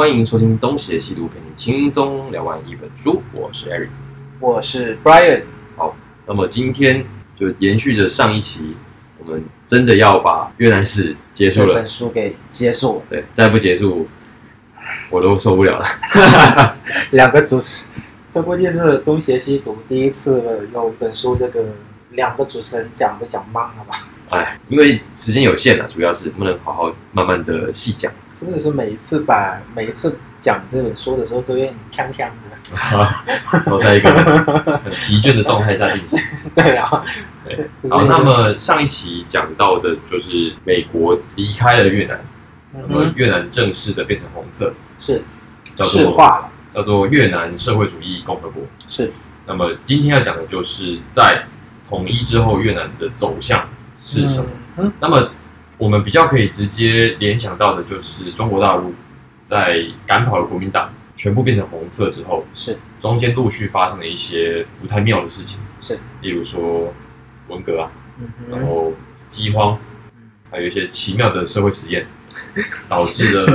欢迎收听东邪西毒，陪你轻松聊完一本书。我是 Eric。我是 Brian，好那么今天就延续着上一期，我们真的要把越南史结束了。本书给结束，对，再不结束，我都受不了了。两个主持，这估计是东邪西毒第一次用一本书，这个两个主持人讲都讲慢了吧？哎，因为时间有限了，主要是不能好好慢慢的细讲。真的是每一次把每一次讲这本书的时候都有点锵锵的。都在一个很疲倦的状态下进行。对啊，对就是好，那么上一期讲到的就是美国离开了越南，嗯那么越南正式的变成红色，是叫做化了，叫做越南社会主义共和国。是那么今天要讲的就是在统一之后，越南的走向是什么？嗯那么我们比较可以直接联想到的就是中国大陆在赶跑了国民党，全部变成红色之后，是。中间陆续发生了一些不太妙的事情，是，例如说文革啊，然后饥荒，还有一些奇妙的社会实验，导致了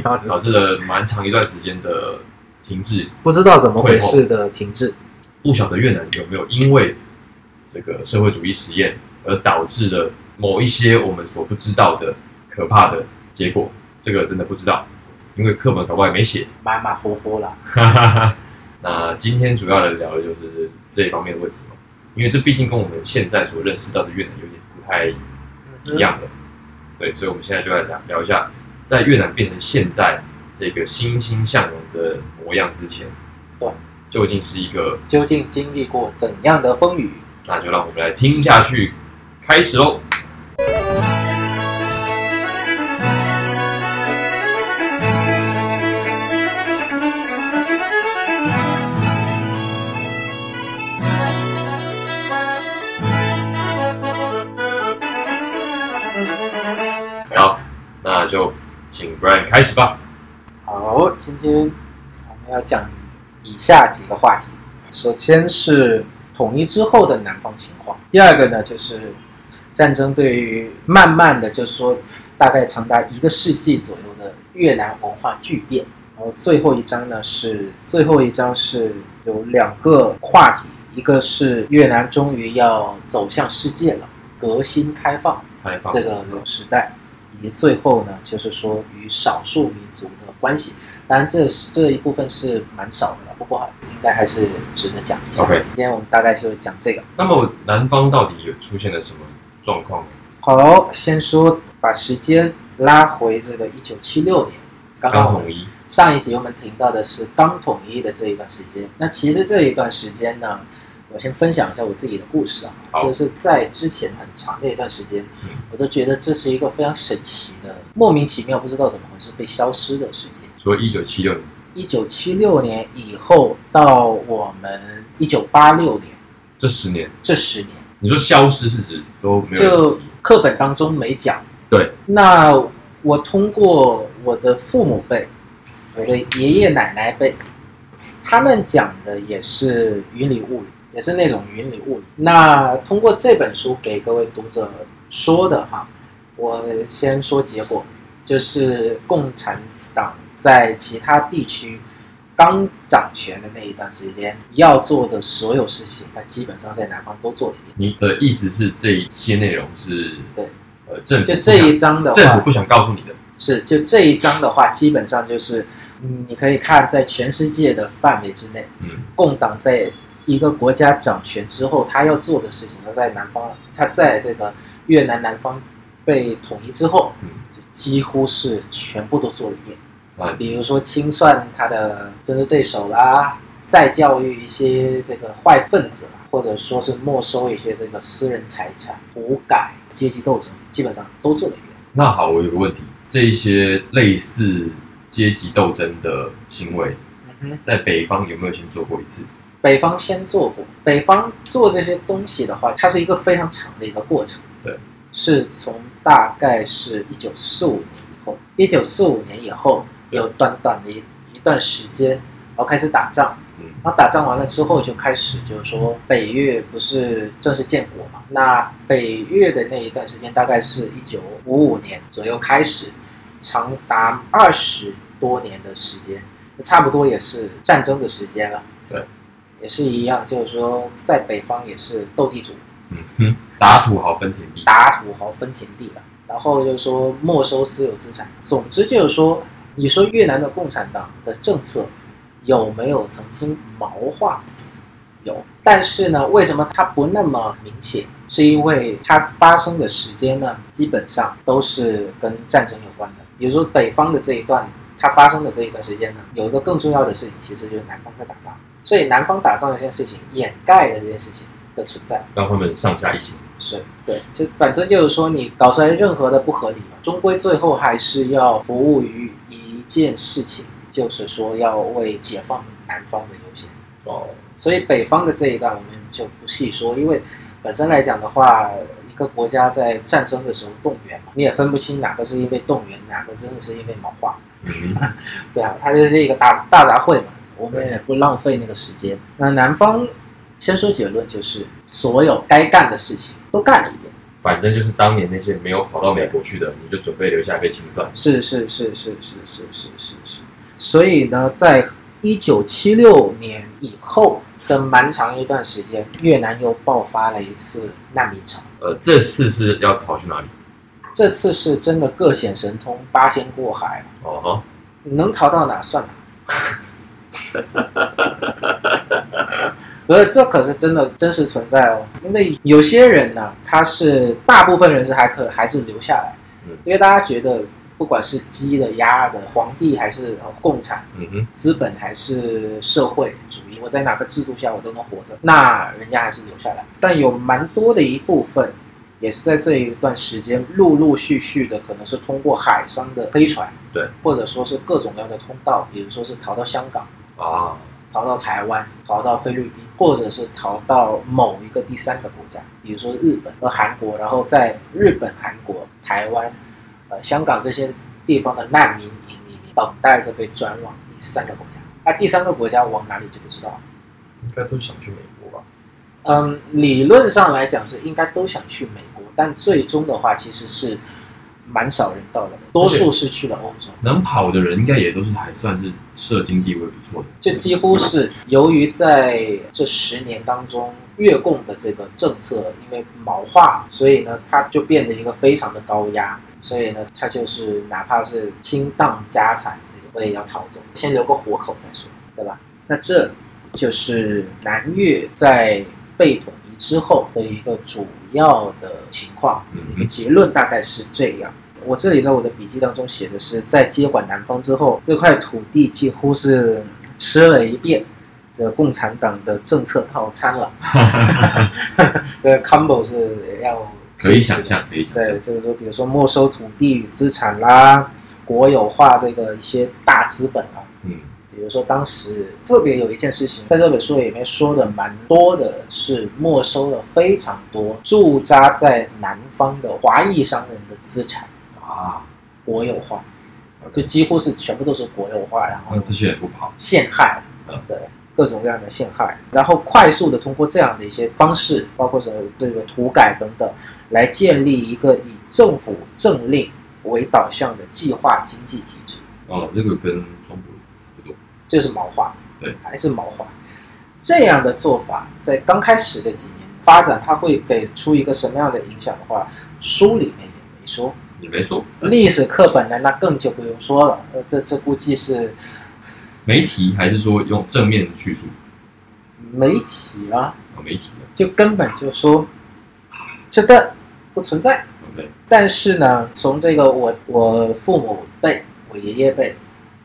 导致了蛮长一段时间的停滞。不知道怎么回事的停滞，不晓得越南有没有因为这个社会主义实验而导致了某一些我们所不知道的可怕的结果，这个真的不知道，因为课本搞不好也没写。马马虎虎了。那今天主要来聊的就是这一方面的问题嘛，因为这毕竟跟我们现在所认识到的越南有点不太一样的，对，所以我们现在就来聊聊一下，在越南变成现在这个欣欣向荣的模样之前，对，究竟是一个，究竟经历过怎样的风雨？那就让我们来听下去，开始喽。请 Brian 开始吧。好，今天我们要讲以下几个话题。首先是统一之后的南方情况，第二个呢就是战争对于慢慢的，就是说大概长达一个世纪左右的越南文化巨变。然后最后一章呢是最后一章是有两个话题，一个是越南终于要走向世界了，革新开放，开放这个时代，以及最后呢，就是说与少数民族的关系。当然这是这一部分是蛮少的了，不过应该还是值得讲一下。OK 今天我们大概就讲这个。那么南方到底有出现了什么状况呢？好，先说把时间拉回这个一九七六年，刚好刚统一，上一集我们提到的是刚统一的这一段时间。那其实这一段时间呢，我先分享一下我自己的故事啊，就是在之前很长的一段时间嗯，我都觉得这是一个非常神奇的、莫名其妙不知道怎么回事被消失的时间。说一九七六年，一九七六年以后到我们一九八六年。这十年，这十年，你说消失是指都没有就课本当中没讲。对，那我通过我的父母辈，我的爷爷奶奶辈，他们讲的也是云里雾里，也是那种云里雾里。那通过这本书给各位读者说的哈，我先说结果，就是共产党在其他地区刚掌权的那一段时间要做的所有事情，他基本上在南方都做了一遍。你的意思是这一些内容是对，呃，政府就这一章的话，政府不想告诉你的，是，就这一章的话，基本上就是，嗯，你可以看在全世界的范围之内，嗯，共党在一个国家掌权之后，他要做的事情，他在南方，他在这个越南南方被统一之后，嗯几乎是全部都做了一遍。啊，比如说清算他的政治对手啦，再教育一些这个坏分子啦，或者说是没收一些这个私人财产、土改、阶级斗争，基本上都做了一遍。那好，我有个问题，这一些类似阶级斗争的行为，嗯哼。在北方有没有先做过一次？北方先做过，北方做这些东西的话，它是一个非常长的一个过程。对，是从大概是一九四五年以后，一九四五年以后有短短的一一段时间，然后开始打仗。嗯，然后打仗完了之后，就开始就是说北越不是正式建国嘛？那北越的那一段时间，大概是一九五五年左右开始，长达二十多年的时间，差不多也是战争的时间了。对，也是一样，就是说在北方也是斗地主，嗯哼，打土豪分田地，打土豪分田地了。然后就是说没收私有资产。总之就是说，你说越南的共产党的政策有没有曾经毛化？有，但是呢，为什么它不那么明显？是因为它发生的时间呢，基本上都是跟战争有关的。比如说北方的这一段，它发生的这一段时间呢，有一个更重要的事情，其实就是南方在打仗，所以南方打仗这件事情掩盖了这件事情的存在。让他们上下一心。是对，就反正就是说，你搞出来任何的不合理嘛，终归最后还是要服务于一件事情，就是说要为解放南方的优先。哦，所以北方的这一段我们就不细说，因为本身来讲的话，一个国家在战争的时候动员嘛，你也分不清哪个是因为动员，哪个真的是因为谋划。嗯，对啊，它就是一个大大杂烩嘛，我们也不浪费那个时间。那南方先说结论，就是所有该干的事情都干了一遍。反正就是当年那些没有跑到美国去的，你就准备留下来被清算。是是是是是是是是是，所以呢，在一九七六年以后的蛮长一段时间，越南又爆发了一次难民潮。呃，这次是要逃去哪里？这次是真的各显神通，八仙过海，哦哈，能逃到哪算哪。不是，这可是真的真实存在哦。因为有些人呢，他是大部分人是还可还是留下来，嗯因为大家觉得不管是鸡的、鸭的、皇帝还是呃共产。嗯哼，资本还是社会主义，我在哪个制度下我都能活着，那人家还是留下来。但有蛮多的一部分，也是在这一段时间陆陆续续的，可能是通过海上的飞船，对，或者说是各种各样的通道，比如说是逃到香港、啊，逃到台湾、逃到菲律宾，或者是逃到某一个第三个国家，比如说日本和韩国，然后在日本、韩国、台湾、呃香港这些地方的难民营里面，等待着被转往第三个国家。那、第三个国家往哪里就不知道。应该都想去美国吧？嗯，理论上来讲是应该都想去美国，但最终的话其实是蛮少人到的，多数是去了欧洲。能跑的人应该也都是还算是社经地位不错的。就几乎是由于在这十年当中，越共的这个政策因为毛化，所以呢，它就变得一个非常的高压，所以呢，它就是哪怕是倾荡家产，我也要逃走，先留个活口再说，对吧？那这就是南越在被统一之后的一个主要的情况。结论大概是这样。我这里在我的笔记当中写的是，在接管南方之后，这块土地几乎是吃了一遍这个共产党的政策套餐了。这个 combo 是要可以想象，可以想象对，就是说，比如说没收土地与资产啦，国有化这个一些大资本啊，嗯，比如说当时特别有一件事情，在这本书里面说的蛮多的，是没收了非常多驻扎在南方的华裔商人的资产，啊，国有化，就几乎是全部都是国有化，然后这些也不跑。陷害嗯，对各种各样的陷害，然后快速的通过这样的一些方式，包括什么这个土改等等，来建立一个以政府政令为导向的计划经济体制。哦，这个跟。就是毛化，对，还是毛化。这样的做法在刚开始的几年发展，它会给出一个什么样的影响的话，书里面也没说。也没说，历史课本呢，那更就不用说了。呃，这这估计是媒体，还是说用正面的叙述？媒体啊，哦，没提的。就根本就说这段不存在。但是呢，从这个我我父母辈、我爷爷辈，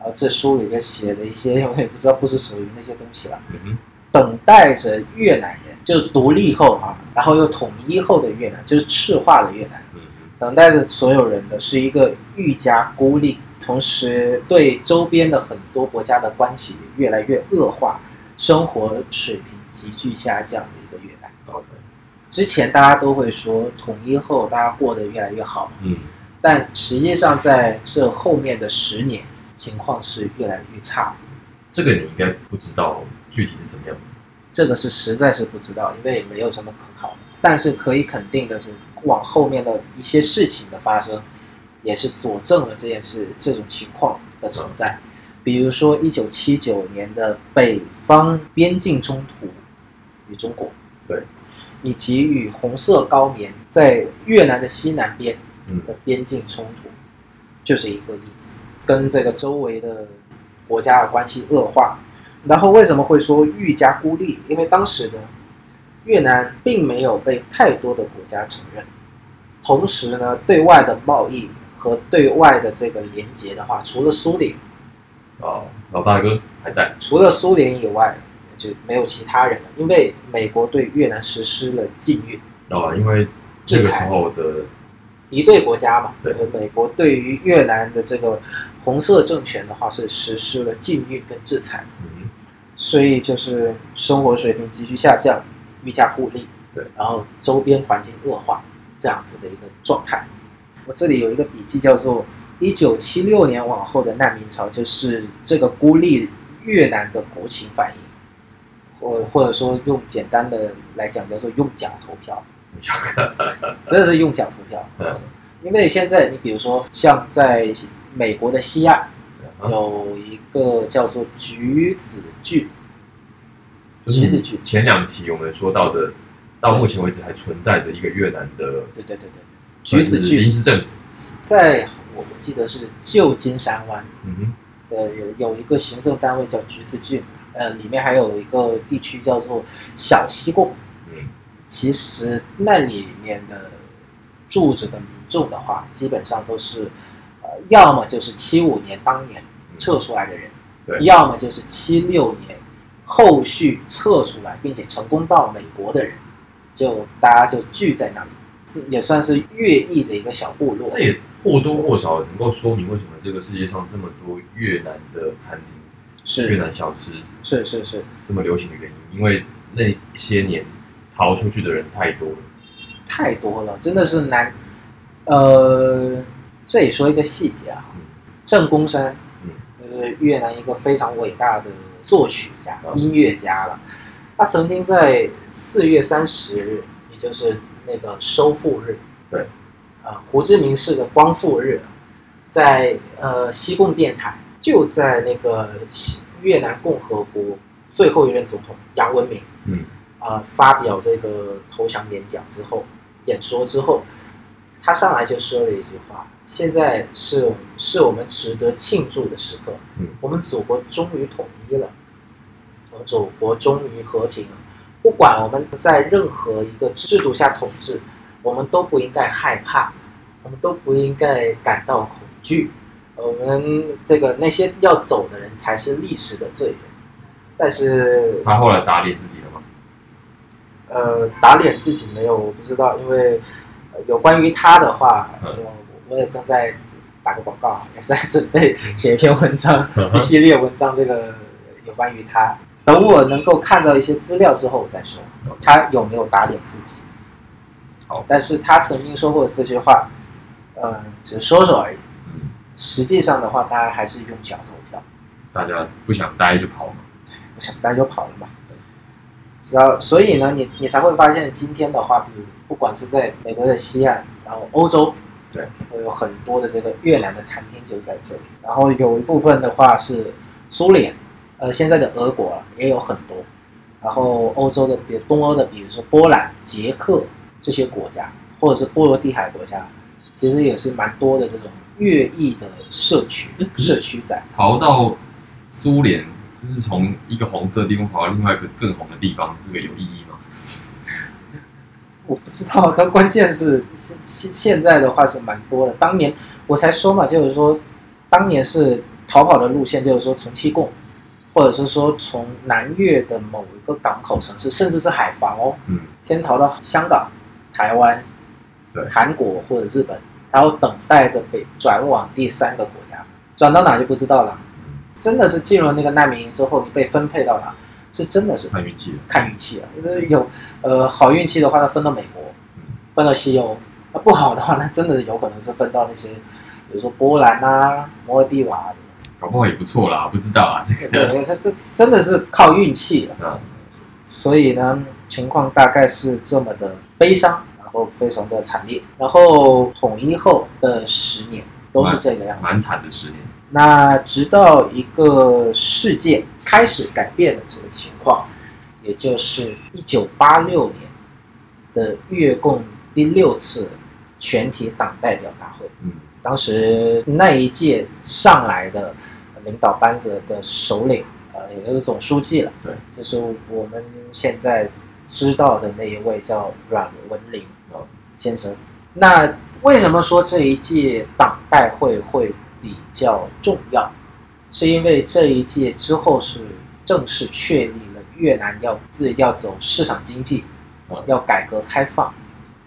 然后这书里面写的一些，我也不知道不是属于那些东西了。嗯，等待着越南人，就是独立后啊，然后又统一后的越南，就是赤化的越南，嗯，等待着所有人的是一个愈加孤立，同时对周边的很多国家的关系越来越恶化，生活水平急剧下降的一个越南。之前大家都会说统一后大家过得越来越好，嗯，但实际上在这后面的十年，情况是越来越差。这个你应该不知道具体是怎么样。这个是实在是不知道，因为没有什么可考。但是可以肯定的是，往后面的一些事情的发生，也是佐证了这件事这种情况的存在。比如说一九七九年的北方边境冲突与中国，对，以及与红色高棉在越南的西南边嗯的边境冲突，就是一个例子，跟这个周围的国家的关系恶化。然后为什么会说愈加孤立？因为当时呢，越南并没有被太多的国家承认，同时呢，对外的贸易和对外的这个连接的话，除了苏联，哦，老大哥还在，除了苏联以外，就没有其他人了，因为美国对越南实施了禁运。哦，因为这个时候的敌对国家嘛，对呃美国对于越南的这个红色政权的话是实施了禁运跟制裁，嗯。所以就是生活水平急剧下降，愈加孤立，对，然后周边环境恶化这样子的一个状态。我这里有一个笔记叫做“一九七六年往后的难民潮”，就是这个孤立越南的国情反应，或或者说用简单的来讲叫做用脚投票，真的是用脚投票。嗯。因为现在你比如说像在美国的西岸嗯有一个叫做橘子郡，橘子郡，前两期我们说到的，到目前为止还存在的一个越南的对对对对，橘子郡。临时政府，在我我记得是旧金山湾嗯哼，的有有一个行政单位叫橘子郡，呃，里面还有一个地区叫做小西贡。嗯。其实那里面的住着的民众的话，基本上都是，呃，要么就是七五年当年撤出来的人，对要么就是七六年后续撤出来并且成功到美国的人，就大家就聚在那里，也算是越裔的一个小部落。这也或多或少能够说明为什么这个世界上这么多越南的餐厅、是越南小吃是是是，这么流行的原因，因为那些年逃出去的人太多了。太多了，真的是难。呃，这里说一个细节啊，嗯。郑公山，嗯。就是越南一个非常伟大的作曲家、嗯音乐家了。他曾经在四月三十日，也就是那个收复日，对，啊、胡志明市的光复日，在呃西贡电台，就在那个越南共和国最后一任总统杨文明，嗯。啊、发表这个投降演讲之后，演说之后，他上来就说了一句话：“现在是是我们值得庆祝的时刻，嗯我们祖国终于统一了，我们祖国终于和平了。不管我们在任何一个制度下统治，我们都不应该害怕，我们都不应该感到恐惧。我们这个那些要走的人才是历史的罪人。但是他后来打脸自己了吗？呃，打脸自己没有，我不知道，因为、呃有关于他的话，嗯我我也正在打个广告，也是在准备写一篇文章，嗯一系列文章，这个有关于他。等我能够看到一些资料之后，我再说他有没有打脸自己。好但是他曾经说过这句话，呃，只是说说而已。嗯，实际上的话，大家还是用脚投票。大家不想待就跑嘛。不想待就跑了嘛。知道，所以呢，你你才会发现今天的话，比如不管是在美国的西岸，然后欧洲，对，会有很多的这个越南的餐厅就是在这里。然后有一部分的话是苏联，呃，现在的俄国啊也有很多。然后欧洲的，比如东欧的，比如说波兰、捷克这些国家，或者是波罗的海国家，其实也是蛮多的这种越裔的社区社区在。逃到苏联，就是从一个红色的地方跑到另外一个更红的地方，这个有意义吗？我不知道，但关键是现现现在的话是蛮多的。当年我才说嘛，就是说，当年是逃跑的路线，就是说从西贡，或者是说从南越的某一个港口城市，甚至是海防哦，嗯，先逃到香港、台湾、对韩国或者日本，然后等待着被转往第三个国家，转到哪就不知道了。真的是进入那个难民营之后，你被分配到哪，是真的是看运气。看运气啊。就是有呃好运气的话，那分到美国，嗯分到西欧；那不好的话，那真的有可能是分到那些，比如说波兰啊、摩尔蒂瓦的。搞不好也不错啦，不知道啊，这个。对，这这真的是靠运气的。啊，所以呢，情况大概是这么的悲伤，然后非常的惨烈。然后统一后的十年都是这个样子，蛮惨的十年。那直到一个事件开始改变了这个情况，也就是一九八六年的越共第六次全体党代表大会。嗯当时那一届上来的领导班子的首领，呃，也就是总书记了，对，就是我们现在知道的那一位叫阮文林哦先生。那为什么说这一届党代会会比较重要？是因为这一届之后是正式确立了越南要自要走市场经济嗯，要改革开放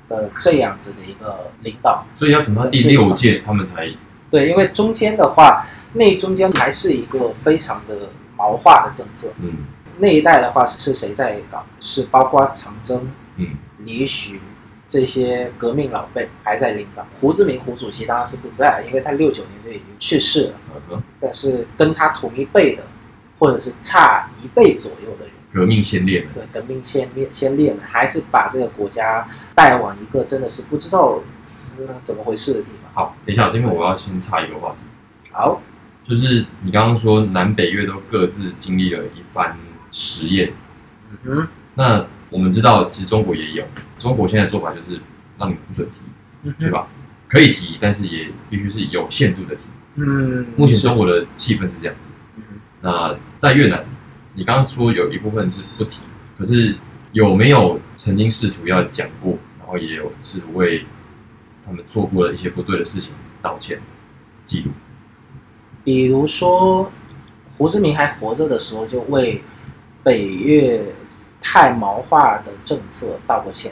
的这样子的一个领导。所以要等到第六届他们才对，因为中间的话，那中间还是一个非常的毛化的政策。嗯那一代的话是是谁在搞？是包括长征、嗯李许这些革命老辈还在领导。胡志明胡主席当然是不在，因为他六九年就已经去世了。嗯但是跟他同一辈的，或者是差一辈左右的人，革命先烈们，对革命先烈先烈们，还是把这个国家带往一个真的是不知道、呃、怎么回事的地方。好，等一下，这边我要先插一个话题。好，就是你刚刚说南北越都各自经历了一番实验，嗯哼，那我们知道其实中国也有，中国现在做法就是让你不准提，嗯对？吧？可以提，但是也必须是有限度的提。嗯，目前中国的气氛是这样子。嗯那在越南，你刚刚说有一部分是不提，可是有没有曾经试图要讲过，然后也有试图为他们做过的一些不对的事情道歉记录？比如说，胡志明还活着的时候，就为北越太毛化的政策道过歉。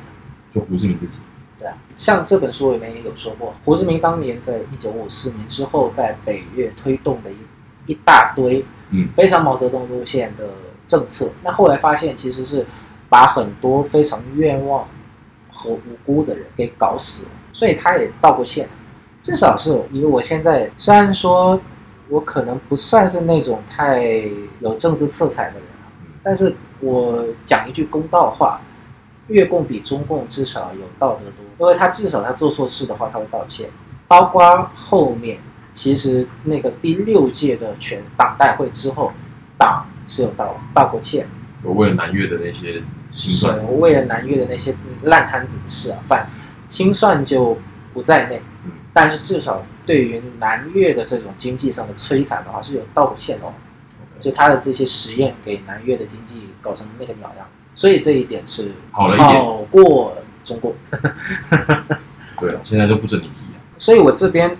就胡志明自己，对啊，像这本书里面也有说过，胡志明当年在一九五四年之后，在北越推动的一一大堆嗯非常毛泽东路线的政策，那后来发现其实是把很多非常愿望和无辜的人给搞死了，所以他也道过歉。至少是以我现在，虽然说我可能不算是那种太有政治色彩的人但是我讲一句公道话，越共比中共至少有道德多，因为他至少他做错事的话他会道歉，包括后面其实那个第六届的全党代会之后，党是有道道过歉，我为了南越的那些清算，我为了南越的那些烂摊子的事啊，反清算就不在内，嗯但是至少对于南越的这种经济上的摧残的话是有道过歉的哦。就他的这些实验给南越的经济搞成那个鸟样，所以这一点是好了一点好过中国。对了，现在就不准你提了。所以我这边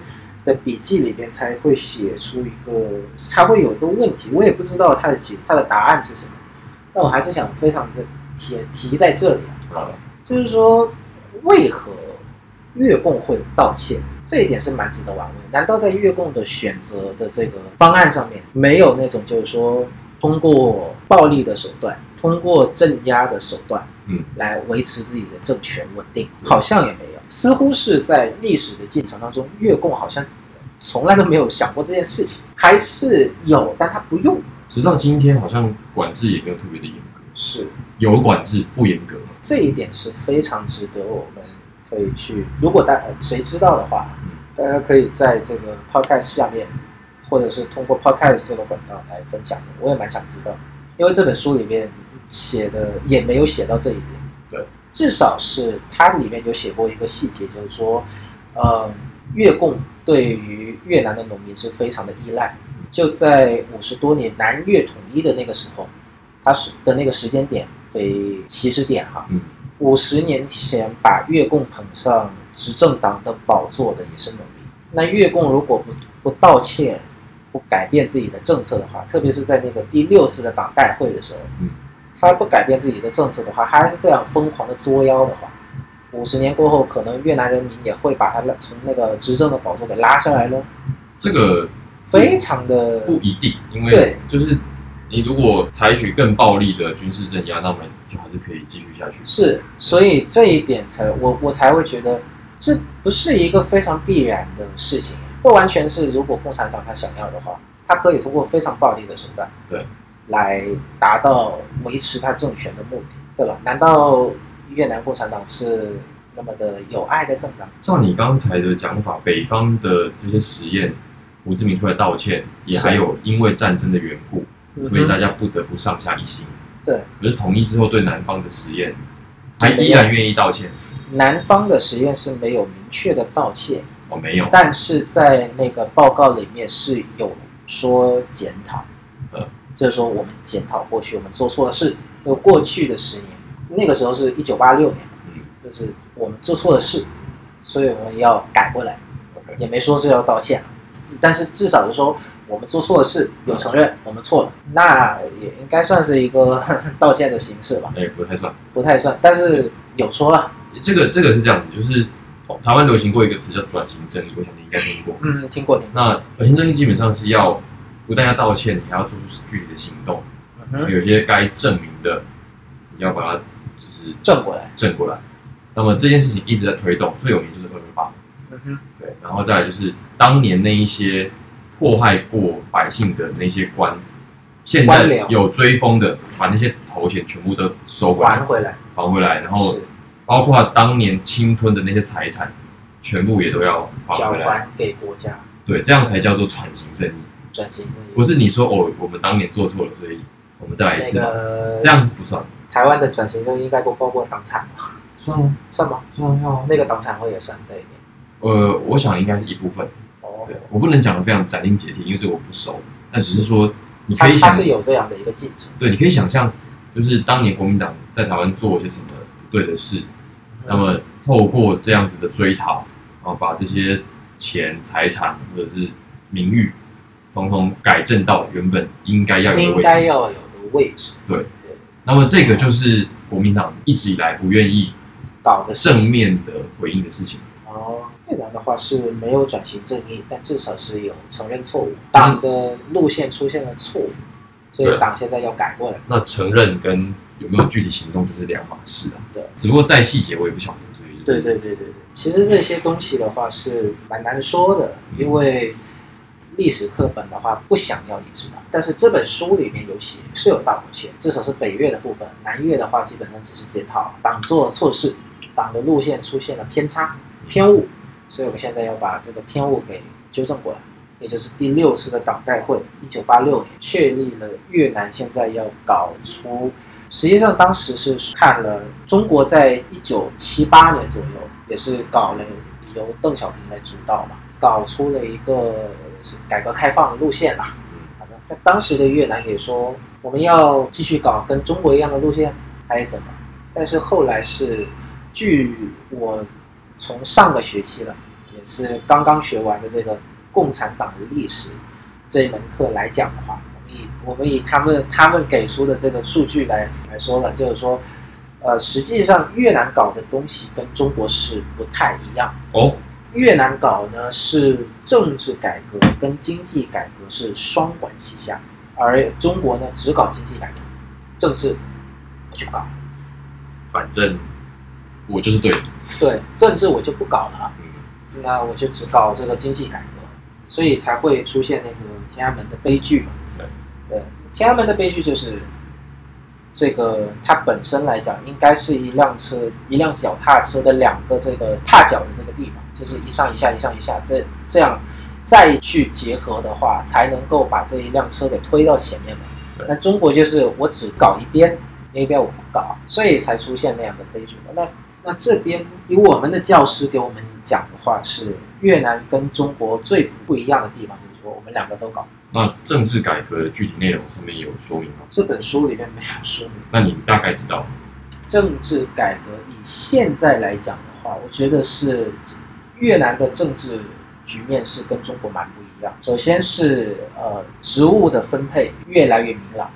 的笔记里边才会写出一个，才会有一个问题，我也不知道它的解，它的答案是什么，但我还是想非常的提提在这里就是说为何越共会道歉？这一点是蛮值得玩味。难道在越共的选择的这个方案上面，没有那种就是说通过暴力的手段，通过镇压的手段，嗯，来维持自己的政权稳定？好像也没有，似乎是在历史的进程当中，越共好像从来都没有想过这件事情，还是有，但他不用。直到今天好像管制也没有特别的严格，是有管制不严格？这一点是非常值得我们可以去，如果大谁知道的话，嗯大家可以在这个 podcast 下面，或者是通过 podcast 这个管道来分享的。我也蛮想知道，因为这本书里面写的也没有写到这一点。对，至少是它里面有写过一个细节，就是说，呃，越共对于越南的农民是非常的依赖。就在五十多年南越统一的那个时候，它是的那个时间点为起始点哈。嗯，五十年前把越共捧上执政党的宝座的也是农民。那越共如果不不道歉，不改变自己的政策的话，特别是在那个第六次的党代会的时候，嗯，他不改变自己的政策的话，还是这样疯狂的作妖的话，五十年过后，可能越南人民也会把他从那个执政的宝座给拉下来喽，这个非常的不一定，因为对就是你如果采取更暴力的军事镇压，那么就还是可以继续下去。是，所以这一点才我我才会觉得这不是一个非常必然的事情，这完全是如果共产党他想要的话，他可以通过非常暴力的手段，对，来达到维持他政权的目的，对吧？难道越南共产党是那么的有爱的政党？照你刚才的讲法，北方的这些实验胡志明出来道歉，也是还有因为战争的缘故，嗯所以大家不得不上下一心。对，可是统一之后，对南方的实验还依然愿意道歉。南方的实验是没有明确的道歉，哦，没有，但是在那个报告里面是有说检讨，嗯，就是说我们检讨过去我们做错的事，就过去的十年，那个时候是一九八六年，嗯。就是我们做错的事，所以我们要改过来，也没说是要道歉，但是至少是说我们做错的事，有承认我们错了，那也应该算是一个道歉的形式吧，哎，不太算。不太算，但是有说了，这个这个是这样子，就是哦台湾流行过一个词叫转型正义，我想你应该听过。嗯，听过听过，那转型正义基本上是要不但要道歉，你还要做出具体的行动，嗯，有些该证明的，你要把它就是正过来，正过来。那么这件事情一直在推动，最有名就是二二八，嗯哼，对，然后再来就是当年那一些迫害过百姓的那些官，现在有追封的，把那些头衔全部都收回来，还回来，还回来，然后包括当年侵吞的那些财产，全部也都要还回来。交还给国家，对，这样才叫做转型正义，转型不是你说哦，我们当年做错了，所以我们再来一那次吧，个这样子不算。台湾的转型正义应该都包括党产吧？算吗？算吗？算要。那个党产会也算在里面。呃，我想应该是一部分。哦对，我不能讲的非常斩钉截铁，因为这个我不熟。但只是说，你可以想，他是有这样的一个进程。对，你可以想象，就是当年国民党在台湾做了些什么不对的事，那么透过这样子的追讨，然后把这些钱、财产或者是名誉，统统改正到原本应该要有的位置。应该要有的位置，对对，那么这个就是国民党一直以来不愿意搞的。正面的回应的事情。哦，越南的话是没有转型正义，但至少是有承认错误，党的路线出现了错误，所以党现在要改过来。那承认跟有没有具体行动就是两码事啊。对，只不过再细节我也不晓得，所以对对对对对，其实这些东西的话是蛮难说的，因为历史课本的话不想要你知道，但是这本书里面有写是有道过歉，至少是北越的部分，南越的话基本上只是检讨党做了错事，党的路线出现了偏差偏误，所以我们现在要把这个偏误给纠正过来。也就是第六次的党代会，一九八六年确立了越南现在要搞出实际上当时是看了中国在一九七八年左右也是搞了由邓小平来主导嘛，搞出了一个改革开放的路线啦。好的，那当时的越南也说我们要继续搞跟中国一样的路线，还是怎么？但是后来是，据我从上个学期了，也是刚刚学完的这个共产党的历史这一门课来讲的话，我们以我们以他们他们给出的这个数据来来说了，就是说，呃，实际上越南搞的东西跟中国是不太一样。哦，越南搞呢是政治改革跟经济改革是双管齐下，而中国呢只搞经济改革，政治我就不搞，反正我就是对的。对政治我就不搞了那我就只搞这个经济改革，所以才会出现那个天安门的悲剧嘛。对，对，天安门的悲剧就是这个它本身来讲，应该是一辆车、一辆脚踏车的两个这个踏脚的这个地方，就是一上一下、一上一下，这这样再去结合的话，才能够把这一辆车给推到前面嘛。那中国就是我只搞一边，那边我不搞，所以才出现那样的悲剧。那那这边以我们的教师给我们讲的话是，越南跟中国最不一样的地方就是说，我们两个都搞。那政治改革的具体内容上面有说明吗？这本书里面没有说明。那你大概知道吗？政治改革以现在来讲的话，我觉得是越南的政治局面是跟中国蛮不一样。首先是呃职务的分配越来越明朗，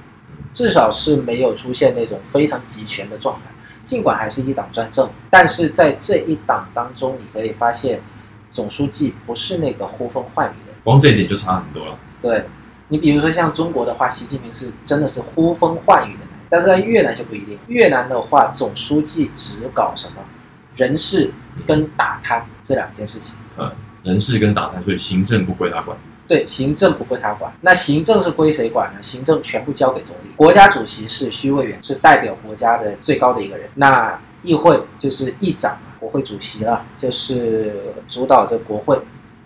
至少是没有出现那种非常集权的状态。尽管还是一党专政，但是在这一党当中，你可以发现总书记不是那个呼风唤雨的人。光这一点就差很多了。对你比如说像中国的话，习近平是真的是呼风唤雨的人，但是在越南就不一定。越南的话，总书记只搞什么人事跟打贪这两件事情。人事跟打贪，所以行政不归他管。对，行政不归他管，那行政是归谁管呢？行政全部交给总理，国家主席是虚位员，是代表国家的最高的一个人。那议会就是议长，国会主席了，就是主导着国会，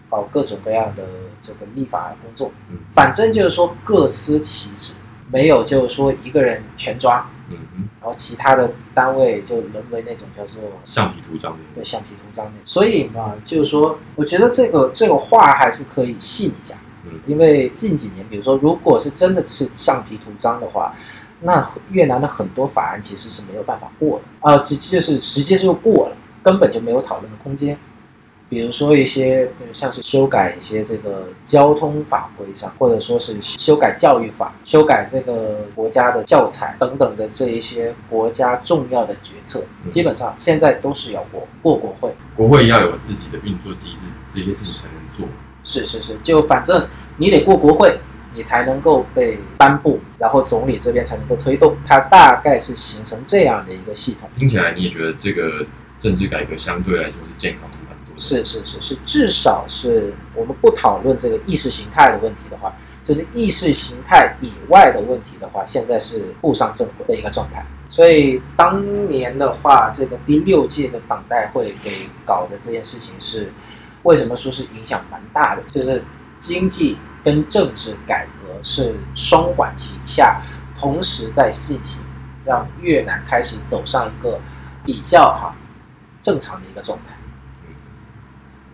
搞各种各样的这个立法工作。嗯反正就是说各司其职，没有就是说一个人全抓，嗯哼，然后其他的单位就沦为那种叫做橡皮图章的，对橡皮图章的。所以嘛，就是说，我觉得这个这个话还是可以细讲。嗯因为近几年，比如说，如果是真的是橡皮图章的话，那越南的很多法案其实是没有办法过的，啊、直就是直接就过了，根本就没有讨论的空间。比如说一些呃像是修改一些这个交通法规上，或者说是修改教育法、修改这个国家的教材等等的这一些国家重要的决策，嗯基本上现在都是要过过国会。国会要有自己的运作机制，这些事情才能做。是是是，就反正你得过国会，你才能够被颁布，然后总理这边才能够推动。它大概是形成这样的一个系统。听起来你也觉得这个政治改革相对来说是健康的。是是是是，至少是我们不讨论这个意识形态的问题的话，就是意识形态以外的问题的话，现在是步上正轨的一个状态。所以当年的话，这个第六届的党代会给搞的这件事情是，为什么说是影响蛮大的？就是经济跟政治改革是双管齐下，同时在进行，让越南开始走上一个比较哈正常的一个状态。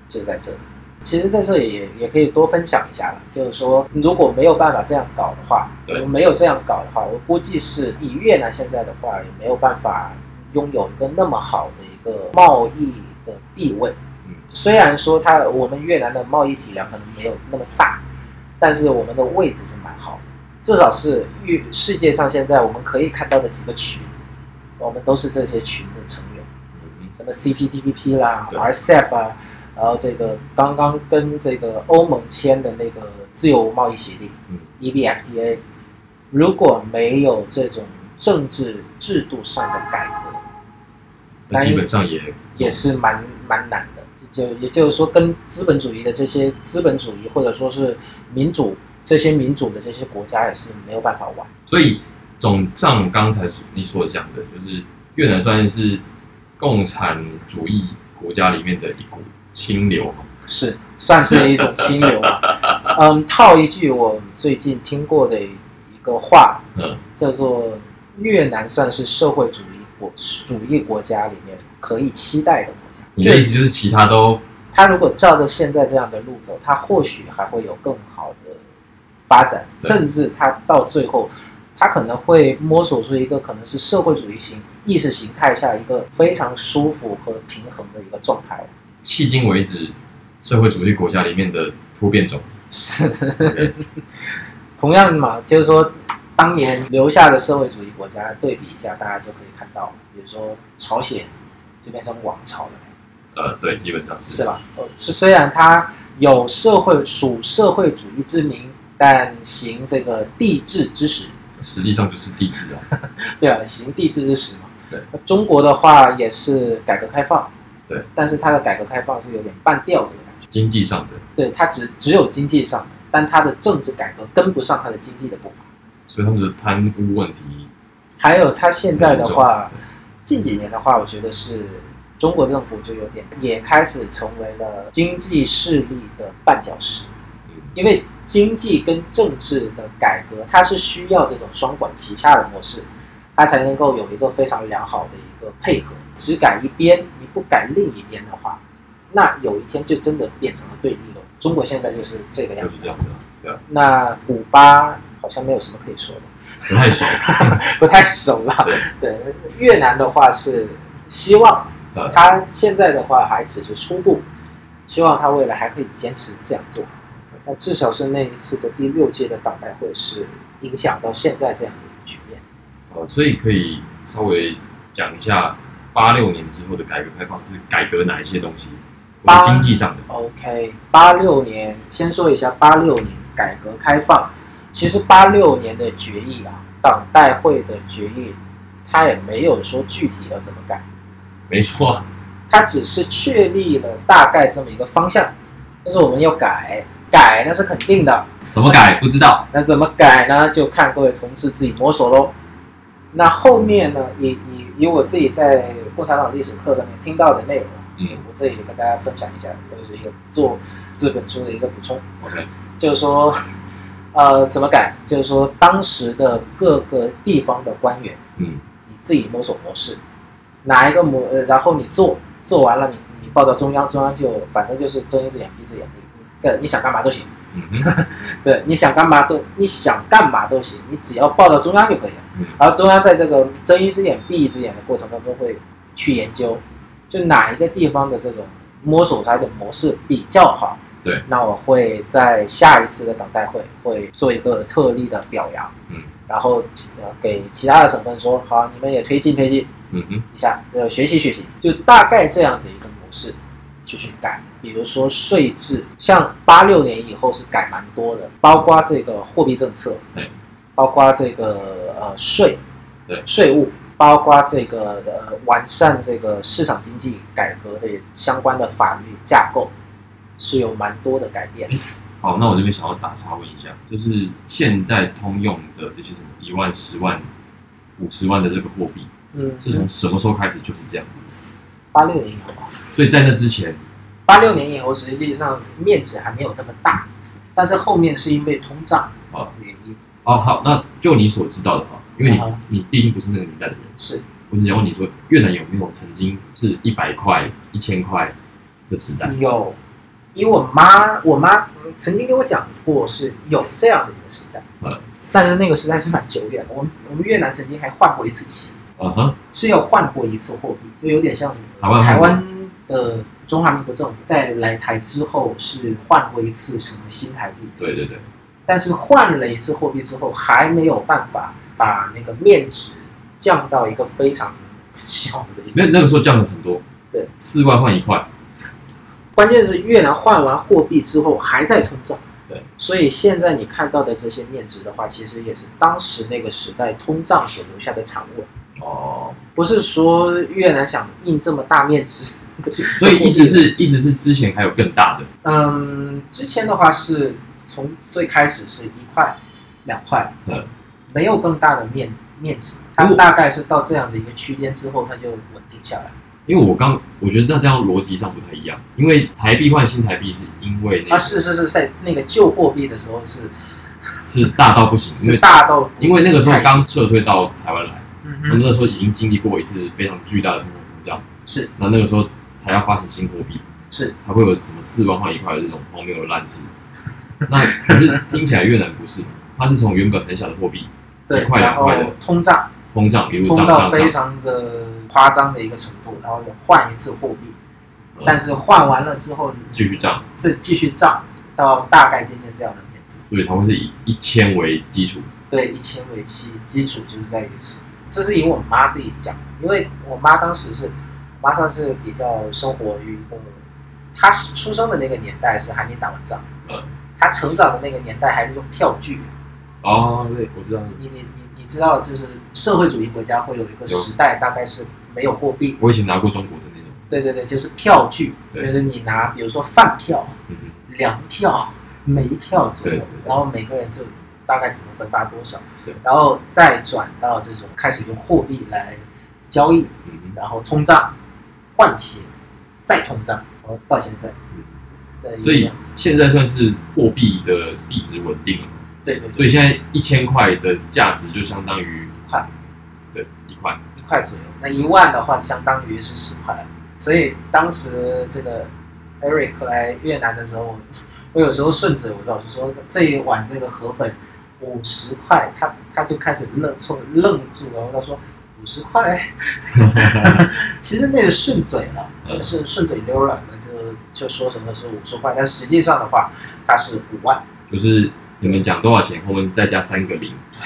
嗯就是在这里。其实在这里也也可以多分享一下了，就是说如果没有办法这样搞的话，没有这样搞的话，我估计是以越南现在的话，也没有办法拥有一个那么好的一个贸易的地位。嗯虽然说它我们越南的贸易体量可能没有那么大，但是我们的位置是蛮好的，至少是越世界上现在我们可以看到的几个群，我们都是这些群的成员。嗯什么 CPTPP 啦、RCEP 啊，然后这个刚刚跟这个欧盟签的那个自由贸易协定嗯，EBFTA，如果没有这种政治制度上的改革，那基本上也也是蛮蛮难的。就也就是说，跟资本主义的这些资本主义或者说是民主这些民主的这些国家也是没有办法玩。所以总上刚才你所讲的，就是越南算是共产主义国家里面的一股清流。是，算是一种清流吧。嗯，套一句我最近听过的一个话，嗯叫做“越南算是社会主义国主义国家里面可以期待的国家”。你的意思就是其他都他如果照着现在这样的路走，他或许还会有更好的发展，甚至他到最后，他可能会摸索出一个可能是社会主义型意识形态下一个非常舒服和平衡的一个状态。迄今为止社会主义国家里面的突变种。是，同样嘛，就是说，当年留下的社会主义国家对比一下，大家就可以看到，比如说朝鲜就变成王朝了，呃，对，基本上是是吧？呃，是虽然它有社会属社会主义之名，但行这个帝制之实，实际上就是帝制啊。对啊，行帝制之实嘛。对中国的话也是改革开放，对，但是它的改革开放是有点半吊子的感觉。经济上的，对，它只只有经济上，但它的政治改革跟不上它的经济的步伐。所以他们的贪污问题还有它现在的话，近几年的话，我觉得是中国政府就有点也开始成为了经济势力的绊脚石，嗯因为经济跟政治的改革，它是需要这种双管齐下的模式，它才能够有一个非常良好的一个配合。只改一边，你不改另一边的话，那有一天就真的变成了对立了。中国现在就是这个样子就是这。样子那古巴好像没有什么可以说的。不太熟。不太熟了。对，越南的话是希望呃他现在的话还只是初步，希望他未来还可以坚持这样做。那至少是那一次的第六届的党代会是影响到现在这样的局面。哦，所以可以稍微讲一下八六年之后的改革开放是改革哪一些东西？八经济上的，OK，八六年先说一下八六年改革开放。其实八六年的决议啊，党代会的决议，他也没有说具体要怎么改。没错啊，它只是确立了大概这么一个方向，但是我们要改，改那是肯定的。怎么改不知道。那怎么改呢？就看各位同志自己摸索喽。那后面呢？以以以我自己在共产党历史课上面听到的内容，嗯。我这里跟大家分享一下，就是一个做这本书的一个补充，OK，就是说，呃，怎么改？就是说，当时的各个地方的官员，嗯。你自己摸索模式，哪一个模，呃，然后你做做完了，你你报到中央，中央就反正就是睁一只眼闭一只眼，你你想干嘛都行，对，你想干嘛都你想干嘛都行，你只要报到中央就可以了。嗯然后中央在这个睁一只眼闭一只眼的过程当中会去研究，就哪一个地方的这种摸索出来的模式比较好。对，那我会在下一次的党代会会做一个特例的表扬，嗯然后呃给其他的省份说，好，你们也推进推进嗯哼一下，呃，学习学习，就大概这样的一个模式去去改。比如说税制，像八六年以后是改蛮多的，包括这个货币政策，对，包括这个呃税，对税务，包括这个呃完善这个市场经济改革的相关的法律架构，是有蛮多的改变。好，那我这边想要打岔问一下，就是现在通用的这些什么一万、十万、五十万的这个货币，嗯，是从什么时候开始就是这样子？八六年以后吧。所以在那之前，八六年以后，实际上面值还没有那么大，但是后面是因为通胀啊的原因，哦好，那就你所知道的哈，因为你、你毕竟不是那个年代的人，是我只想问你说，越南有没有曾经是一百块、一千块的时代？有，因为我妈，我妈曾经跟我讲过是有这样的一个时代，嗯但是那个时代是蛮久远的。我们我们越南曾经还换过一次旗，嗯哼，是要换过一次货币，就有点像台湾台湾的中华民国政府在来台之后是换过一次什么新台币，对对对，但是换了一次货币之后，还没有办法把那个面值降到一个非常小的一个。那那个时候降了很多，对，四万换一块，关键是越南换完货币之后还在通胀。对，所以现在你看到的这些面值的话，其实也是当时那个时代通胀所留下的产物，哦，不是说越南想印这么大面值。所以意思是意思是之前还有更大的，嗯，之前的话是从最开始是一块、两块，嗯，没有更大的面面值，它大概是到这样的一个区间之后，它就稳定下来。因为我刚我觉得那这样逻辑上不太一样，因为台币换新台币是因为那啊，是是是在那个旧货币的时候是是大到不行，因是为大到因为那个时候刚撤退到台湾来，嗯哼我们那时候已经经历过一次非常巨大的通货膨胀，是那那个时候才要发行新货币，是才会有什么四万换一块的这种荒谬的烂事。那可是听起来越南不是，它是从原本很小的货币对一，块然后两块的通胀通胀一路通涨到非常的夸张的一个程度，然后又换一次货币，嗯但是换完了之后继续涨，是继续涨到大概今天这样的面值。所以它会是以一千为基础。对，一千为期，基础就是在于此。这是以我妈自己讲，因为我妈当时是，我妈算是比较生活于一个，她是出生的那个年代是还没打完仗，嗯，她成长的那个年代还是用票据。哦，对，我知道，你。你你你知道，就是社会主义国家会有一个时代，大概是没有货币。我以前拿过中国的那种，对对对，就是票据，就是你拿，比如说饭票、粮票、煤票左右然后每个人就大概只能分发多少。对，然后再转到这种开始用货币来交易，嗯，然后通胀换钱，再通胀，然后到现在。嗯。所以。现在算是货币的币值稳定了。对对对，所以现在一千块的价值就相当于一块。对一块，一块左右，那一万的话相当于是十块。所以当时这个 Eric 来越南的时候，我有时候顺着我老师说这一碗这个河粉五十块，他他就开始愣错愣住了，我就说五十块，其实那个顺嘴了，嗯是顺嘴溜了，那就就说什么是五十块，但实际上的话它是五万。就是你们讲多少钱，后面再加三个零，对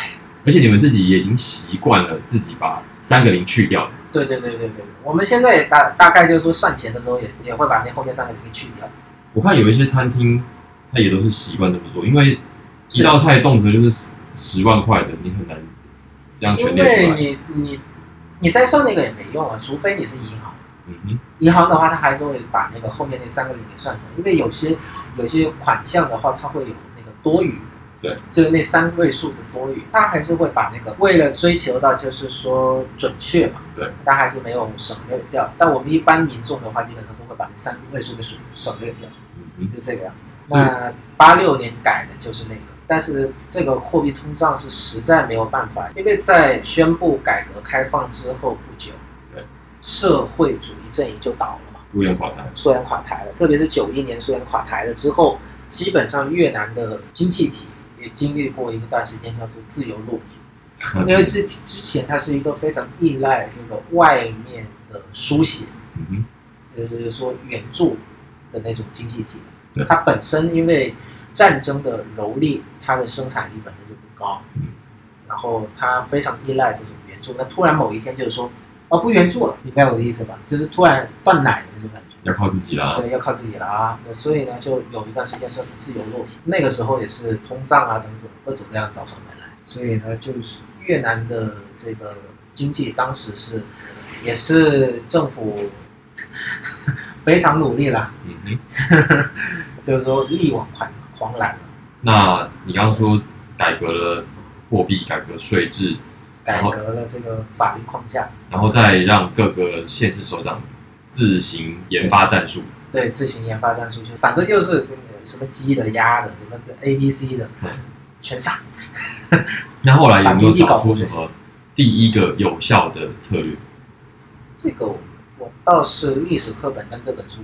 而且你们自己也已经习惯了自己把三个零去掉了。对对对对对，我们现在也大大概就是说算钱的时候也也会把那后面三个零给去掉。我看有一些餐厅，他也都是习惯这么做，因为一道菜动辄就是十十万块的，你很难这样因全列出来。为你你你再算那个也没用啊，除非你是银行。嗯哼，银行的话，他还是会把那个后面那三个零给算出来，因为有些有些款项的话，它会有那个多余，对，就是那三位数的多余，他还是会把那个为了追求到就是说准确嘛，对，它还是没有省略掉。但我们一般民众的话，基本上都会把那三位数的数省略掉。嗯哼，嗯就这个样子。那八六年改的就是那个，但是这个货币通胀是实在没有办法，因为在宣布改革开放之后不久对，社会主义阵营就倒了嘛，苏联垮台，苏联垮台了，特别是九一年苏联垮台了之后，基本上越南的经济体也经历过一个段时间叫做自由落体，因为之之前它是一个非常依赖这个外面的输血，嗯哼，也就是说援助的那种经济体。对。它本身因为战争的蹂躏，它的生产力本身就不高嗯，然后它非常依赖这种援助。那突然某一天就是说，哦，不援助了，明白我的意思吧？就是突然断奶的那种感觉。要靠自己了。对，要靠自己了啊。所以呢，就有一段时间算是自由落体，那个时候也是通胀啊等等各种各样找上门来。所以呢，就是越南的这个经济当时是也是政府 非常努力了，嗯哼，就是说力挽狂狂澜了，那你刚刚说改革了货币，改革税制，改革了这个法律框架，然后再让各个县市首长自行研发战术。对，自行研发战术，就反正就是什么鸡的、鸭的、什么的 A、B、C 的嗯，全上。那后来有没有找出什么第一个有效的策略？这个我我倒是历史课本跟这本书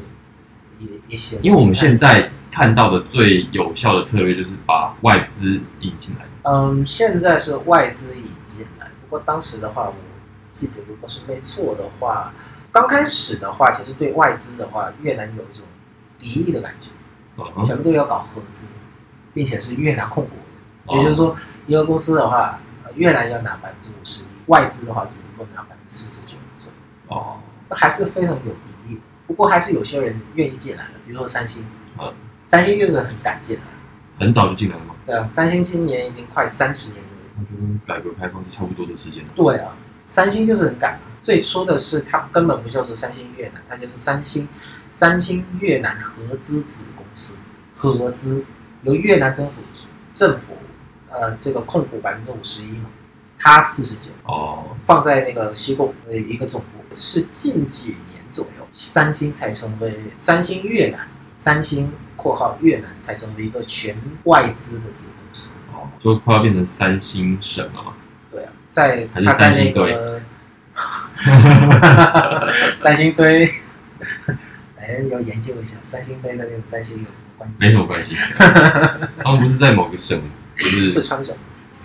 也也行，因为我们现在看到的最有效的策略就是把外资引进来。嗯，现在是外资引进来，不过当时的话，我记得如果是没错的话，刚开始的话，其实对外资的话，越南有一种敌意的感觉，全部都要搞合资，并且是越南控股，哦。也就是说，一个公司的话，呃越南要拿百分之五十，外资的话只能够拿百分之四十九左右，哦，那还是非常有敌意的。不过还是有些人愿意进来了，比如说三星，嗯三星就是很敢进来，很早就进来了吗？对啊，三星今年已经快三十年了。那就跟改革开放是差不多的时间了。对啊，三星就是很赶啊。最初的是它根本不叫做三星越南，它就是三星三星越南合资子公司，合资由越南政府政府呃这个控股百分之五十一嘛，它四十九，哦，放在那个西贡的一个总部，是近几年三星才成为三星越南，三星（括号越南）才成为一个全外资的子公司。哦，就快要变成三星省了嘛。对啊，在还是他在那三星堆个三星堆，哎，要研究一下三星堆跟那个三星有什么关系？没什么关系。他们不是在某个省，不是四川省、